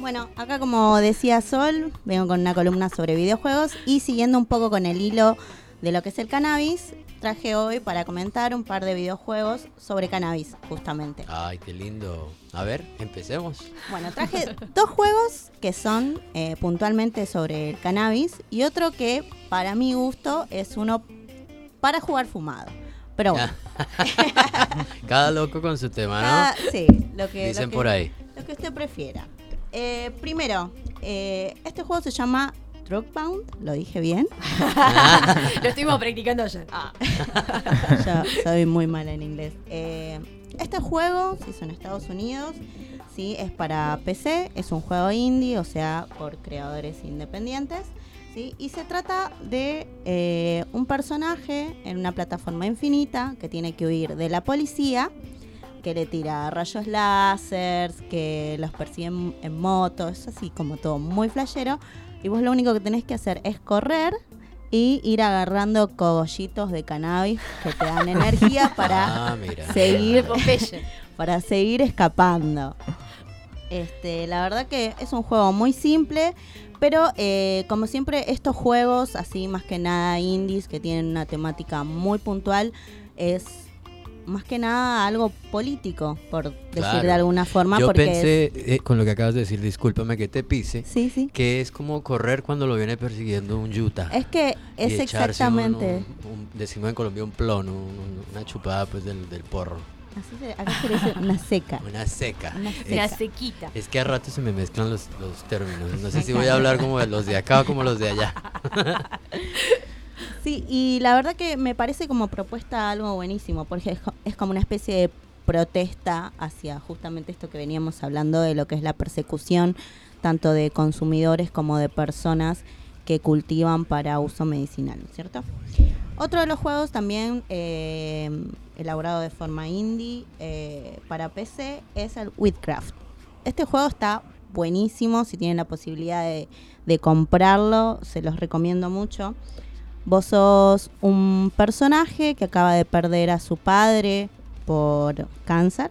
Bueno, acá como decía Sol, vengo con una columna sobre videojuegos y siguiendo un poco con el hilo de lo que es el cannabis, traje hoy para comentar un par de videojuegos sobre cannabis, justamente. Ay, qué lindo. A ver, empecemos. Bueno, traje dos juegos que son eh, puntualmente sobre el cannabis y otro que para mi gusto es uno para jugar fumado. Pero bueno, Cada loco con su tema, ¿no? cada- sí, lo que, lo Dicen que- por ahí. Lo que usted prefiera. Eh, primero, eh, este juego se llama Drugbound, ¿lo dije bien? Lo estuvimos practicando ayer. Yo soy muy mala en inglés. Eh, este juego se hizo en Estados Unidos, ¿sí? es para PC, es un juego indie, o sea, por creadores independientes. ¿sí? Y se trata de eh, un personaje en una plataforma infinita que tiene que huir de la policía, que le tira rayos láser, que los persigue en, en moto, es así como todo muy flashero. Y vos lo único que tenés que hacer es correr y ir agarrando cogollitos de cannabis que te dan energía para Ah, mira. seguir para seguir escapando. Este, la verdad que es un juego muy simple, pero eh, como siempre estos juegos, así más que nada indies, que tienen una temática muy puntual, es más que nada algo político, por decir Claro. de alguna forma. Yo porque pensé, es- eh, con lo que acabas de decir, discúlpame que te pise, Sí, sí. que es como correr cuando lo viene persiguiendo un yuta. es que es un- exactamente... un- un- decimos en Colombia un plon, un- un- una chupada pues del, del porro. Así se, acá se dice una seca. Una seca. Una Es- Una sequita. Es que a rato se me mezclan los, los términos. No sé si voy a hablar como de los de acá o como los de allá. Sí, y la verdad que me parece como propuesta algo buenísimo, porque es, co- es como una especie de protesta hacia justamente esto que veníamos hablando de lo que es la persecución tanto de consumidores como de personas que cultivan para uso medicinal, ¿no es ¿cierto? Otro de los juegos también eh, elaborado de forma indie eh, para PC es el Witcraft. Este juego está buenísimo, si tienen la posibilidad de comprarlo, se los recomiendo mucho. Vos sos un personaje que acaba de perder a su padre por cáncer,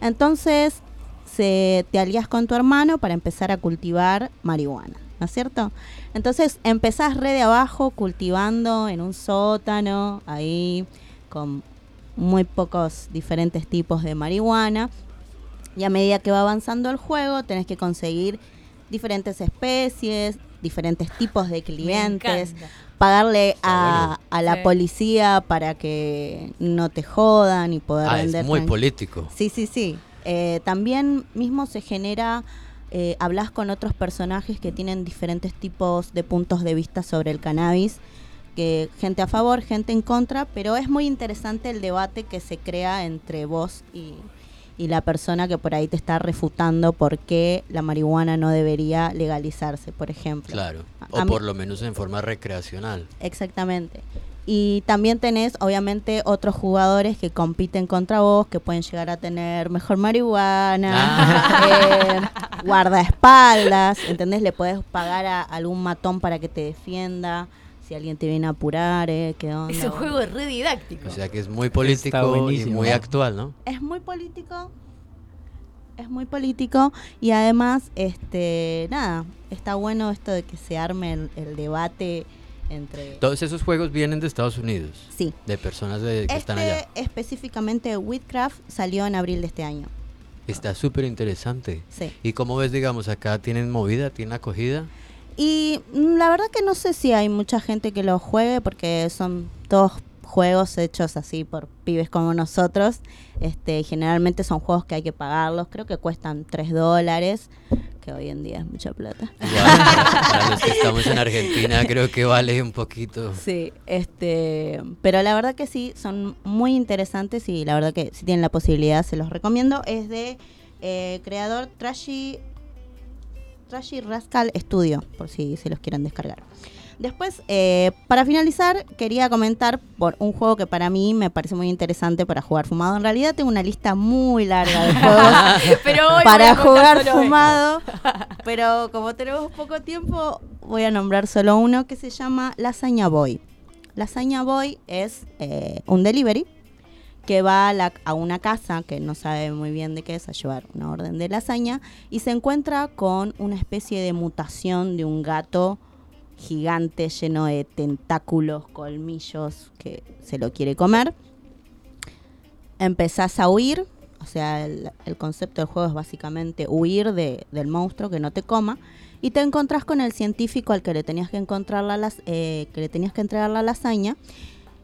Entonces se, te alías con tu hermano para empezar a cultivar marihuana, ¿no es cierto? Entonces empezás re de abajo cultivando en un sótano, ahí con muy pocos diferentes tipos de marihuana. Y a medida que va avanzando el juego, tenés que conseguir diferentes especies, diferentes tipos de clientes. Pagarle a, a la Sí. policía para que no te jodan y poder Ah, es vender. muy tran- político. Sí, sí, sí. Eh, también mismo se genera, eh, hablas con otros personajes que tienen diferentes tipos de puntos de vista sobre el cannabis, que gente a favor, gente en contra, pero es muy interesante el debate que se crea entre vos y, y la persona que por ahí te está refutando por qué la marihuana no debería legalizarse, por ejemplo. Claro. A O mí- por lo menos en forma recreacional. Exactamente. Y también tenés, obviamente, otros jugadores que compiten contra vos, que pueden llegar a tener mejor marihuana, eh, guardaespaldas, ¿entendés? Le puedes pagar a algún matón para que te defienda, si alguien te viene a apurar, ¿eh? ¿Qué onda? Es un juego re didáctico. O sea que es muy político y muy actual, ¿no? Es muy político, es muy político y además, este, nada, está bueno esto de que se arme el, el debate entre... Todos esos juegos vienen de Estados Unidos. Sí. De personas de- que están allá. Este específicamente Whitcraft salió en abril de este año. Está súper interesante. Sí. ¿Y cómo ves, digamos, acá tienen movida, tienen acogida? Y la verdad que no sé si hay mucha gente que lo juegue porque son todos juegos hechos así por pibes como nosotros. Este, generalmente son juegos que hay que pagarlos. Creo que cuestan 3 dólares, que hoy en día es mucha plata. Para los que estamos en Argentina creo que vale un poquito. Sí, este, pero la verdad que sí, son muy interesantes y la verdad que si tienen la posibilidad se los recomiendo. Es de eh, creador Trashy, Trashy Rascal Studio, por si se los quieren descargar. Después, eh, para finalizar, quería comentar por un juego que para mí me parece muy interesante para jugar fumado. En realidad tengo una lista muy larga de juegos Pero para jugar fumado. Pero como tenemos poco tiempo, voy a nombrar solo uno que se llama Lasaña Boy. Lasaña Boy es eh, un delivery que va a, la- a una casa que no sabe muy bien de qué es, a llevar una orden de lasaña, y se encuentra con una especie de mutación de un gato gigante lleno de tentáculos, colmillos, que se lo quiere comer. Empezás a huir, o sea, el, concepto del juego es básicamente huir de- del monstruo que no te coma, y te encontrás con el científico al que le tenías que encontrar la, las- eh, que le tenías que entregar la lasaña,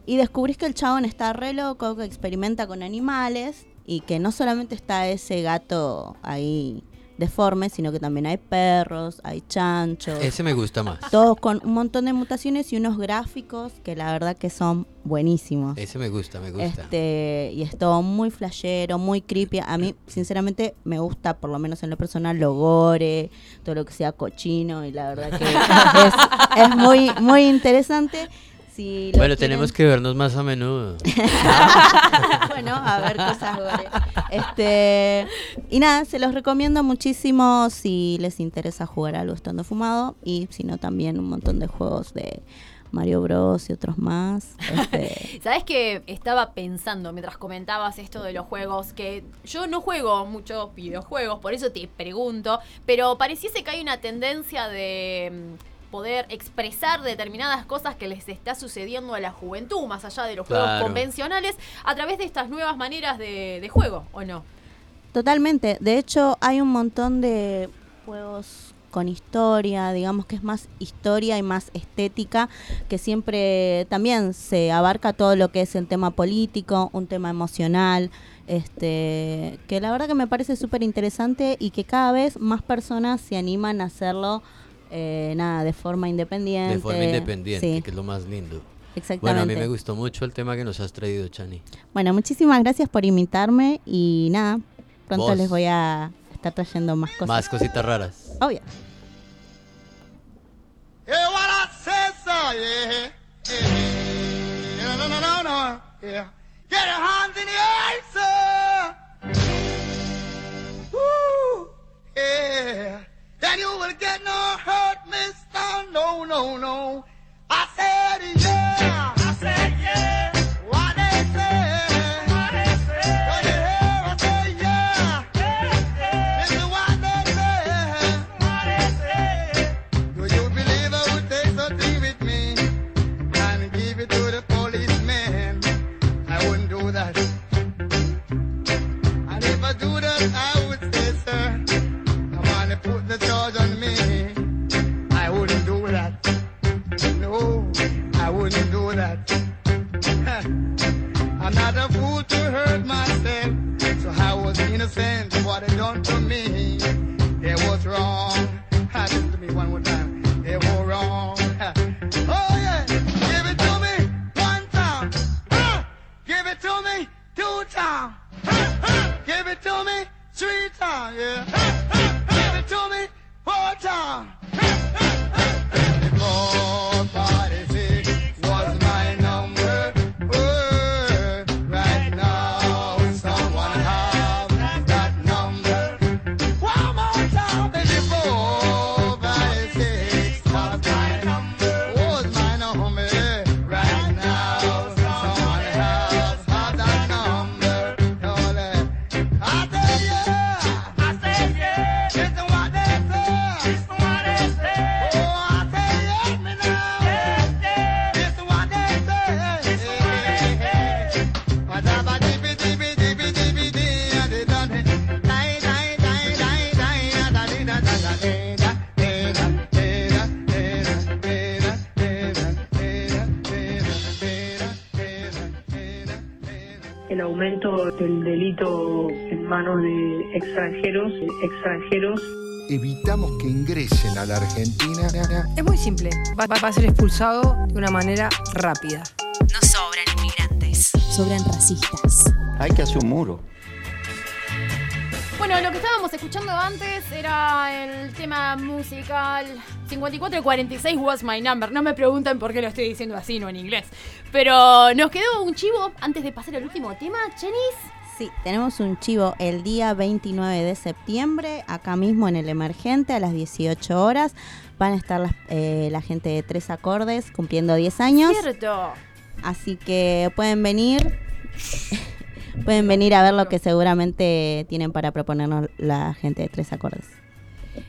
y descubrís que el chabón está re loco, que experimenta con animales y que no solamente está ese gato ahí deforme, sino que también hay perros, hay chanchos. Ese me gusta más. Todos con un montón de mutaciones y unos gráficos que la verdad que son buenísimos. Ese me gusta, me gusta. Este, y es todo muy flashero, muy creepy. A mí, sinceramente, me gusta, por lo menos en lo personal, lo gore, todo lo que sea cochino, y la verdad que es, es muy, muy interesante. Si lo bueno, quieren- tenemos que vernos más a menudo. bueno, a ver cosas. Este, y nada, se los recomiendo muchísimo si les interesa jugar algo estando fumado y si no también un montón de juegos de Mario Bros y otros más. Este, ¿Sabes que estaba pensando mientras comentabas esto de los juegos? Que yo no juego muchos videojuegos, por eso te pregunto, pero pareciese que hay una tendencia de mm, poder expresar determinadas cosas que les está sucediendo a la juventud, más allá de los juegos convencionales, a través de estas nuevas maneras de, de juego, ¿o no? Totalmente. De hecho, hay un montón de juegos con historia, digamos que es más historia y más estética, que siempre también se abarca todo lo que es el tema político, un tema emocional, este, que la verdad que me parece súper interesante y que cada vez más personas se animan a hacerlo, eh, nada, de forma independiente. De forma independiente, Sí, que es lo más lindo. exactamente. Bueno, a mí me gustó mucho el tema que nos has traído, Chani. Bueno, muchísimas gracias por invitarme y nada, pronto Vos. les voy a estar trayendo más cosas. Más cositas raras. Obvio. Yeah. You will get no hurt, mister. No, no, no. Aumento del delito en manos de extranjeros, extranjeros Evitamos que ingresen a la Argentina. Es muy simple. Va, va- va a ser expulsado de una manera rápida. No sobran inmigrantes. Sobran racistas. Hay que hacer un muro. Bueno, lo que estábamos escuchando antes era el tema musical 5446 Was My Number. No me pregunten por qué lo estoy diciendo así, no en inglés. Pero nos quedó un chivo antes de pasar al último tema, Chenis. Sí, tenemos un chivo el día 29 de septiembre, acá mismo en el Emergente, a las 18 horas. Van a estar las- eh, la gente de Tres Acordes cumpliendo 10 años. Cierto. Así que pueden venir. pueden venir a ver lo que seguramente tienen para proponernos la gente de Tres Acordes.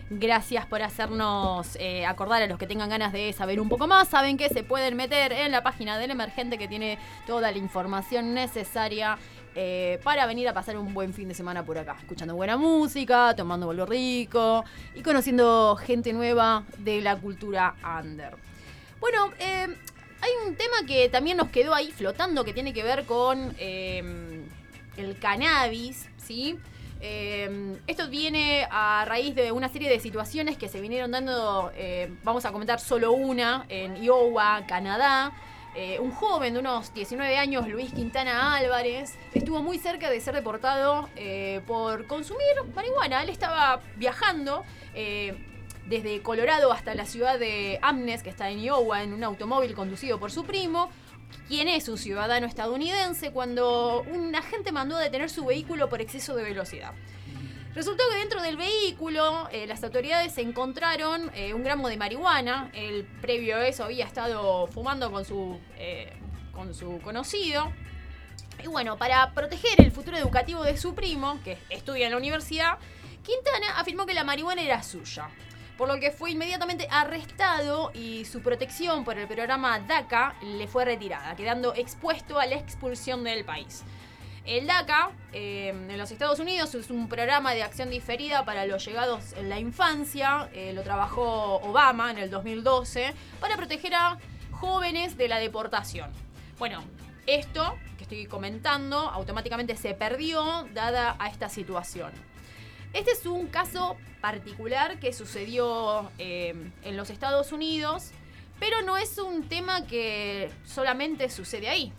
Gracias por hacernos eh, acordar a los que tengan ganas de saber un poco más. Saben que se pueden meter en la página del emergente que tiene toda la información necesaria eh, para venir a pasar un buen fin de semana por acá. Escuchando buena música, tomando bolo rico y conociendo gente nueva de la cultura under. Bueno, eh, hay un tema que también nos quedó ahí flotando que tiene que ver con eh, el cannabis, ¿sí? Eh, esto viene a raíz de una serie de situaciones que se vinieron dando, eh, vamos a comentar solo una, en Iowa, Canadá. Eh, un joven de unos 19 años, Luis Quintana Álvarez, estuvo muy cerca de ser deportado eh, por consumir marihuana. Él estaba viajando desde Colorado hasta la ciudad de Amnes, que está en Iowa, en un automóvil conducido por su primo, quien es un ciudadano estadounidense, cuando un agente mandó a detener su vehículo por exceso de velocidad. Resultó que dentro del vehículo eh, las autoridades encontraron eh, un gramo de marihuana. El previo a eso había estado fumando con su, eh, con su conocido. Y bueno, para proteger el futuro educativo de su primo, que estudia en la universidad, Quintana afirmó que la marihuana era suya. Por lo que fue inmediatamente arrestado y su protección por el programa DACA le fue retirada, quedando expuesto a la expulsión del país. El DACA eh, en los Estados Unidos es un programa de acción diferida para los llegados en la infancia. eh, lo trabajó Obama en el 2012 para proteger a jóvenes de la deportación. Bueno, esto que estoy comentando automáticamente se perdió dada a esta situación. Este es un caso particular que sucedió eh, en los Estados Unidos, pero no es un tema que solamente sucede ahí.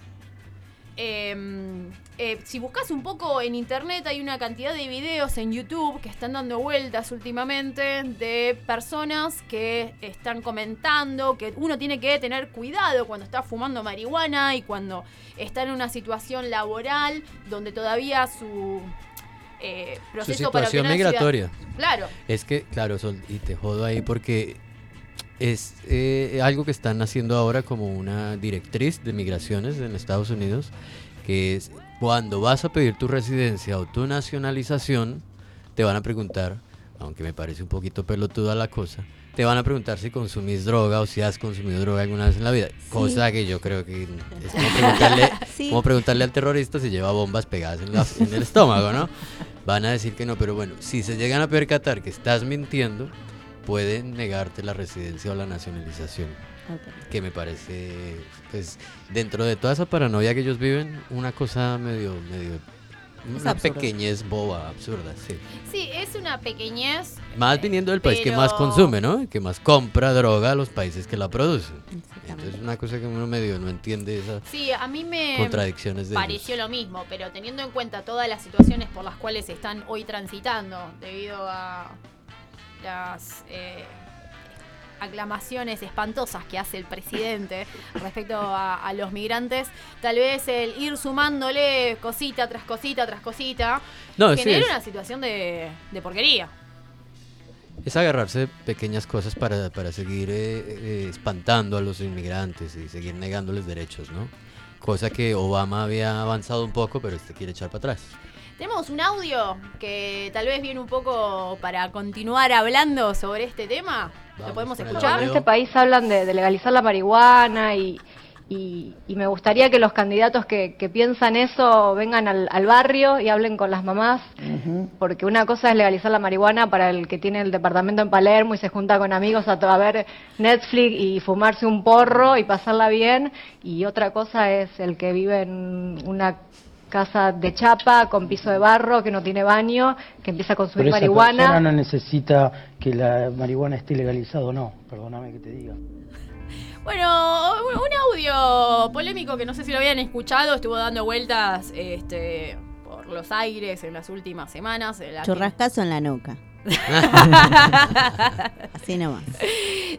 Eh, eh, si buscas un poco en internet hay una cantidad de videos en YouTube que están dando vueltas últimamente de personas que están comentando que uno tiene que tener cuidado cuando está fumando marihuana y cuando está en una situación laboral donde todavía su eh, Su proceso para situación migratoria. ciudad- Claro. Es que, claro, Sol, y te jodo ahí porque es eh, algo que están haciendo ahora como una directriz de migraciones en Estados Unidos, que es cuando vas a pedir tu residencia o tu nacionalización, te van a preguntar, aunque me parece un poquito pelotuda la cosa, te van a preguntar si consumís droga o si has consumido droga alguna vez en la vida. Cosa que yo creo que es como preguntarle, Sí. como preguntarle al terrorista si lleva bombas pegadas en, la- en el estómago, ¿no? Van a decir que no, pero bueno, si se llegan a percatar que estás mintiendo, pueden negarte la residencia o la nacionalización. Que me parece, pues, dentro de toda esa paranoia que ellos viven, una cosa medio, medio, Es una absurdo. pequeñez boba, absurda, sí. Sí, es una pequeñez. Más viniendo del país que más consume, ¿no? Que más compra droga a los países que la producen. Entonces es una cosa que uno medio no entiende esa Sí, a mí me contradicciones de ellos. pareció lo mismo, pero teniendo en cuenta todas las situaciones por las cuales están hoy transitando debido a las eh, aclamaciones espantosas que hace el presidente respecto a, a los migrantes, tal vez el ir sumándole cosita tras cosita tras cosita No, genera una situación de, de porquería. Es agarrarse de pequeñas cosas para, para seguir eh, eh, espantando a los inmigrantes y seguir negándoles derechos, ¿no? Cosa que Obama había avanzado un poco, pero este quiere echar para atrás. Tenemos un audio que tal vez viene un poco para continuar hablando sobre este tema. ¿Lo podemos escuchar? En este país hablan de, de legalizar la marihuana y, y- y me gustaría que los candidatos que, que piensan eso vengan al, al barrio y hablen con las mamás, porque una cosa es legalizar la marihuana para el que tiene el departamento en Palermo y se junta con amigos a, a ver Netflix y fumarse un porro y pasarla bien, y otra cosa es el que vive en una casa de chapa con piso de barro que no tiene baño, que empieza a Pero consumir esa marihuana. persona no necesita que la marihuana esté legalizada o no, perdóname que te diga. Bueno, un audio polémico que no sé si lo habían escuchado, estuvo dando vueltas este, por los aires en las últimas semanas. Arti- Churrascazo en la nuca. Así nomás.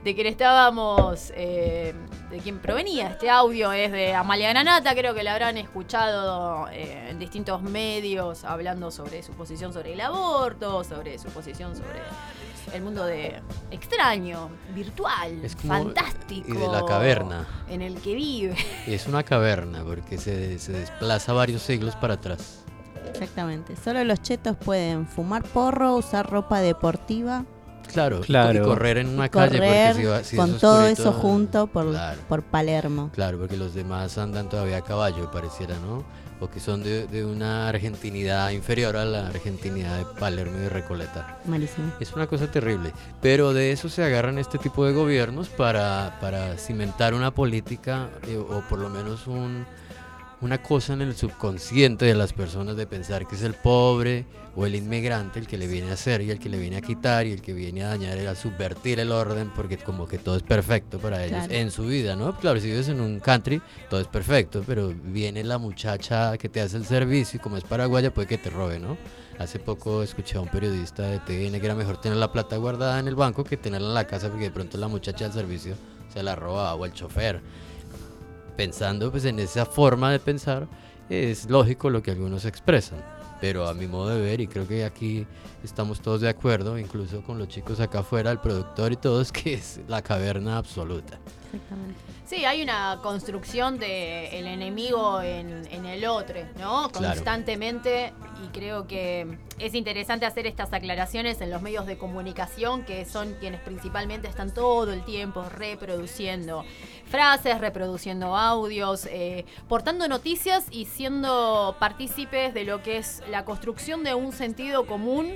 de quien estábamos, eh, de quien provenía este audio es de Amalia Granata, creo que la habrán escuchado eh, en distintos medios hablando sobre su posición sobre el aborto, sobre su posición sobre el mundo de extraño, virtual, Es como- fantástico. y de la caverna. En el que vive. Es una caverna porque se, se desplaza varios siglos para atrás. Exactamente. Solo los chetos pueden fumar porro, usar ropa deportiva. Claro, Claro. y correr en una y calle porque correr si va- si con es todo eso junto por, claro. por Palermo. Claro, porque los demás andan todavía a caballo, pareciera, ¿no? O que son de, de una argentinidad inferior a la argentinidad de Palermo y de Recoleta. Malísimo. Es una cosa terrible. Pero de eso se agarran este tipo de gobiernos para, para cimentar una política eh, o por lo menos un, una cosa en el subconsciente de las personas de pensar que es el pobre o el inmigrante el que le viene a hacer y el que le viene a quitar y el que viene a dañar, a subvertir el orden porque como que todo es perfecto para ellos Claro. en su vida, ¿no? Claro, si vives en un country, todo es perfecto, pero viene la muchacha que te hace el servicio y como es paraguaya puede que te robe, ¿no? Hace poco escuché a un periodista de TVN que era mejor tener la plata guardada en el banco que tenerla en la casa porque de pronto la muchacha del servicio se la roba o el chofer. Pensando pues en esa forma de pensar, es lógico lo que algunos expresan. Pero a mi modo de ver, y creo que aquí estamos todos de acuerdo, incluso con los chicos acá afuera, el productor y todos, que es la caverna absoluta. Exactamente. Sí, hay una construcción de el enemigo en, en el otro, ¿no? Claro. Constantemente. Y creo que es interesante hacer estas aclaraciones en los medios de comunicación, que son quienes principalmente están todo el tiempo reproduciendo frases, reproduciendo audios, eh, portando noticias y siendo partícipes de lo que es la construcción de un sentido común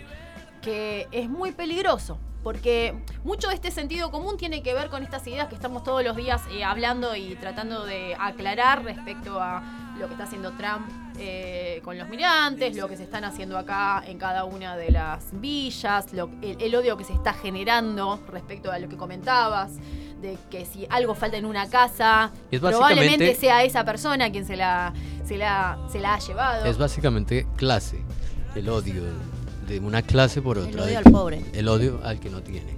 que es muy peligroso. Porque mucho de este sentido común tiene que ver con estas ideas que estamos todos los días eh, hablando y tratando de aclarar respecto a lo que está haciendo Trump eh, con los migrantes, lo que se están haciendo acá en cada una de las villas, lo- el, el odio que se está generando respecto a lo que comentabas, de que si algo falta en una casa, Es probablemente sea esa persona quien se la, se la, se la ha llevado. Es básicamente clase, el odio de una clase por otra. odio de- al pobre. El odio al que no tiene.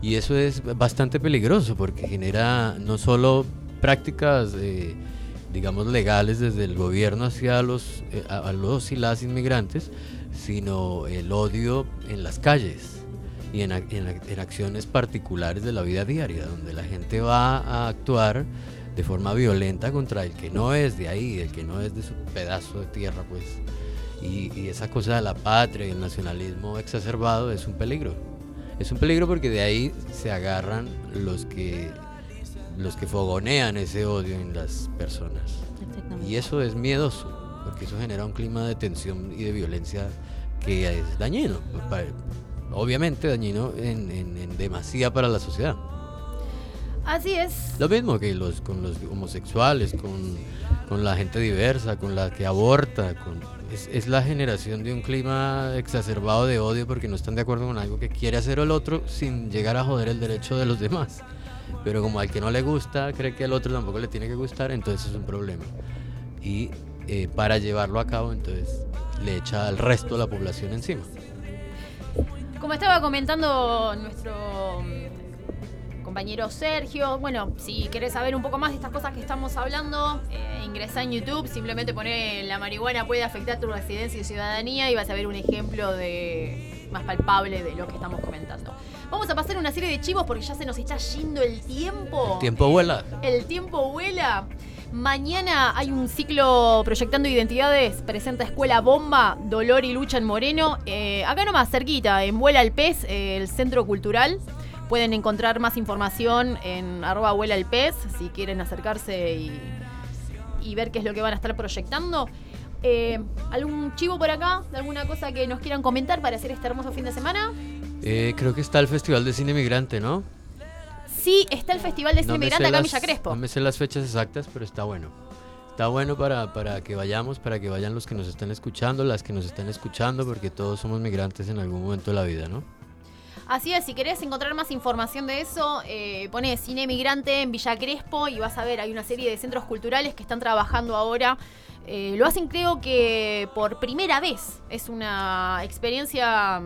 Y eso es bastante peligroso porque genera no solo prácticas, eh, digamos, legales desde el gobierno hacia los, eh, a los y las inmigrantes, sino el odio en las calles y en, en en acciones particulares de la vida diaria, donde la gente va a actuar de forma violenta contra el que no es de ahí, el que no es de su pedazo de tierra, pues. Y, y esa cosa de la patria y el nacionalismo exacerbado es un peligro. Es un peligro porque de ahí se agarran los que los que fogonean ese odio en las personas. Y eso es miedoso, porque eso genera un clima de tensión y de violencia que es dañino. Obviamente dañino en, en, en demasía para la sociedad. Así es. Lo mismo que los con los homosexuales, con, con la gente diversa, con la que aborta, con, es, es la generación de un clima exacerbado de odio porque no están de acuerdo con algo que quiere hacer el otro sin llegar a joder el derecho de los demás. Pero como al que no le gusta, cree que al otro tampoco le tiene que gustar, entonces es un problema. Y eh, para llevarlo a cabo, entonces le echa al resto de la población encima. Como estaba comentando nuestro mm, compañero Sergio, bueno, si querés saber un poco más de estas cosas que estamos hablando, eh, ingresá en YouTube, simplemente poné la marihuana puede afectar tu residencia y ciudadanía y vas a ver un ejemplo de más palpable de lo que estamos comentando. Vamos a pasar una serie de chivos porque ya se nos está yendo el tiempo. Tiempo vuela. El tiempo vuela. Mañana hay un ciclo proyectando identidades, presenta Escuela Bomba, Dolor y Lucha en Moreno. Eh, acá nomás, cerquita, en Vuela el Pez, eh, el Centro Cultural. Pueden encontrar más información en arroba Vuela el Pez si quieren acercarse y, ver qué es lo que van a estar proyectando. Eh, ¿Algún chivo por acá? ¿De alguna cosa que nos quieran comentar para hacer este hermoso fin de semana? Eh, creo que está el Festival de Cine Migrante, ¿no? Sí, está el Festival de Cine No Migrante acá en Villa Crespo. No me sé las fechas exactas, pero está bueno. Está bueno para, para que vayamos, para que vayan los que nos están escuchando, las que nos están escuchando, porque todos somos migrantes en algún momento de la vida, ¿no? Así es, si querés encontrar más información de eso, eh, pone Cine Migrante en Villa Crespo y vas a ver, hay una serie de centros culturales que están trabajando ahora. Eh, lo hacen creo que por primera vez. Es una experiencia...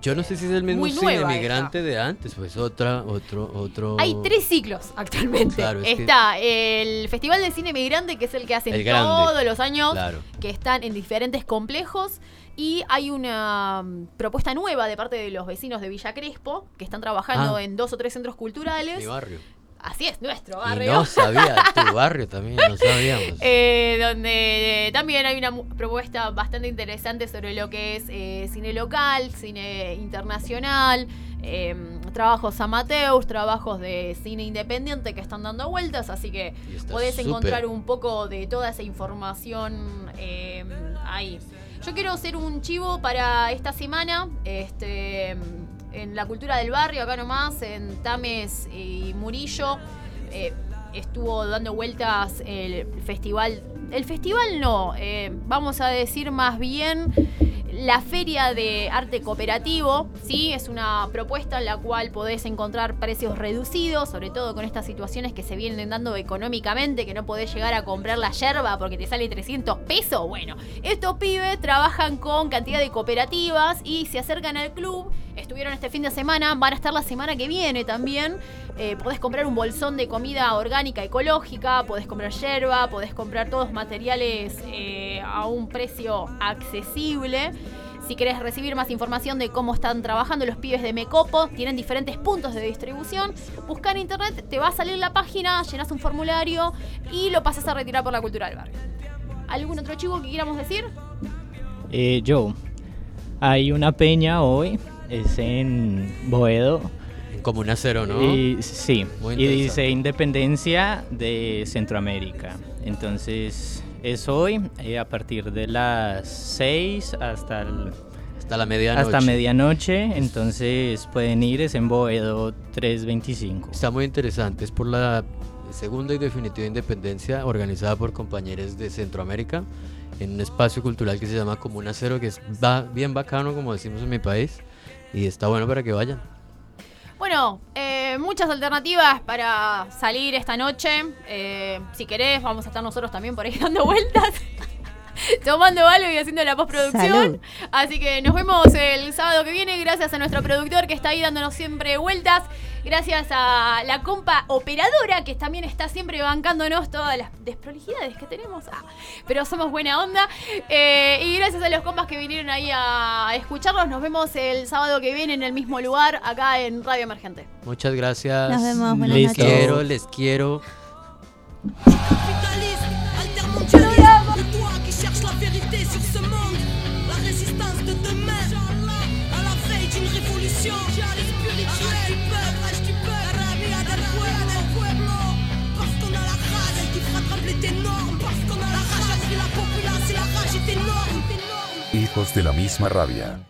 Yo no sé si es el mismo cine migrante de antes, pues otra, otro, otro. Hay tres ciclos actualmente. Claro, es que- Está el Festival de Cine Migrante, que es el que hacen El todos los años, Claro. que están en diferentes complejos. Y hay una mm, propuesta nueva de parte de los vecinos de Villa Crespo, que están trabajando Ah. en dos o tres centros culturales. Mi barrio. Así es, nuestro Y barrio. no sabía, tu barrio también, no sabíamos. Eh, donde eh, también hay una propuesta bastante interesante sobre lo que es eh, cine local, cine internacional, eh, trabajos amateurs, trabajos de cine independiente que están dando vueltas, así que podés encontrar un poco de toda esa información eh, ahí. Yo quiero hacer un chivo para esta semana, este, en la cultura del barrio, acá nomás, en Tames y Murillo. eh, estuvo dando vueltas el festival. El festival no, eh, vamos a decir más bien la Feria de Arte Cooperativo, ¿sí? Es una propuesta en la cual podés encontrar precios reducidos, sobre todo con estas situaciones que se vienen dando económicamente, que no podés llegar a comprar la yerba porque te sale 300 pesos. Bueno, estos pibes trabajan con cantidad de cooperativas y se acercan al club. Estuvieron este fin de semana, van a estar la semana que viene también. Eh, podés comprar un bolsón de comida orgánica ecológica, podés comprar yerba, podés comprar todos materiales eh, a un precio accesible. Si querés recibir más información de cómo están trabajando los pibes de Mecopo, tienen diferentes puntos de distribución. Busca en internet, te va a salir la página, llenas un formulario y lo pasas a retirar por la cultura del barrio. ¿Algún otro chivo que quieramos decir? Eh, yo, hay una peña hoy, es en Boedo. En Comuna Cero, ¿no? Y, sí, Muy y dice Independencia de Centroamérica. Entonces, es hoy eh, a partir de las 6 hasta el- Hasta la medianoche. Hasta medianoche, entonces pueden ir, es en Boedo 325. Está muy interesante, es por la segunda y definitiva independencia organizada por compañeros de Centroamérica en un espacio cultural que se llama Comuna Cero, que es bien bacano, como decimos en mi país, y está bueno para que vayan. Bueno, eh, muchas alternativas para salir esta noche. Eh, si querés, vamos a estar nosotros también por ahí dando vueltas. Tomando algo y haciendo la postproducción. Salud. Así que nos vemos el sábado que viene. Gracias a nuestro productor que está ahí dándonos siempre vueltas. Gracias a la compa operadora que también está siempre bancándonos todas las desprolijidades que tenemos. Ah, pero somos buena onda. Eh, y gracias a los compas que vinieron ahí a escucharnos. Nos vemos el sábado que viene en el mismo lugar, acá en Radio Emergente. Muchas gracias. Nos vemos, buenas les noches. quiero, les quiero. La résistance de demain. À la veille d'une révolution hijos de la misma rabia.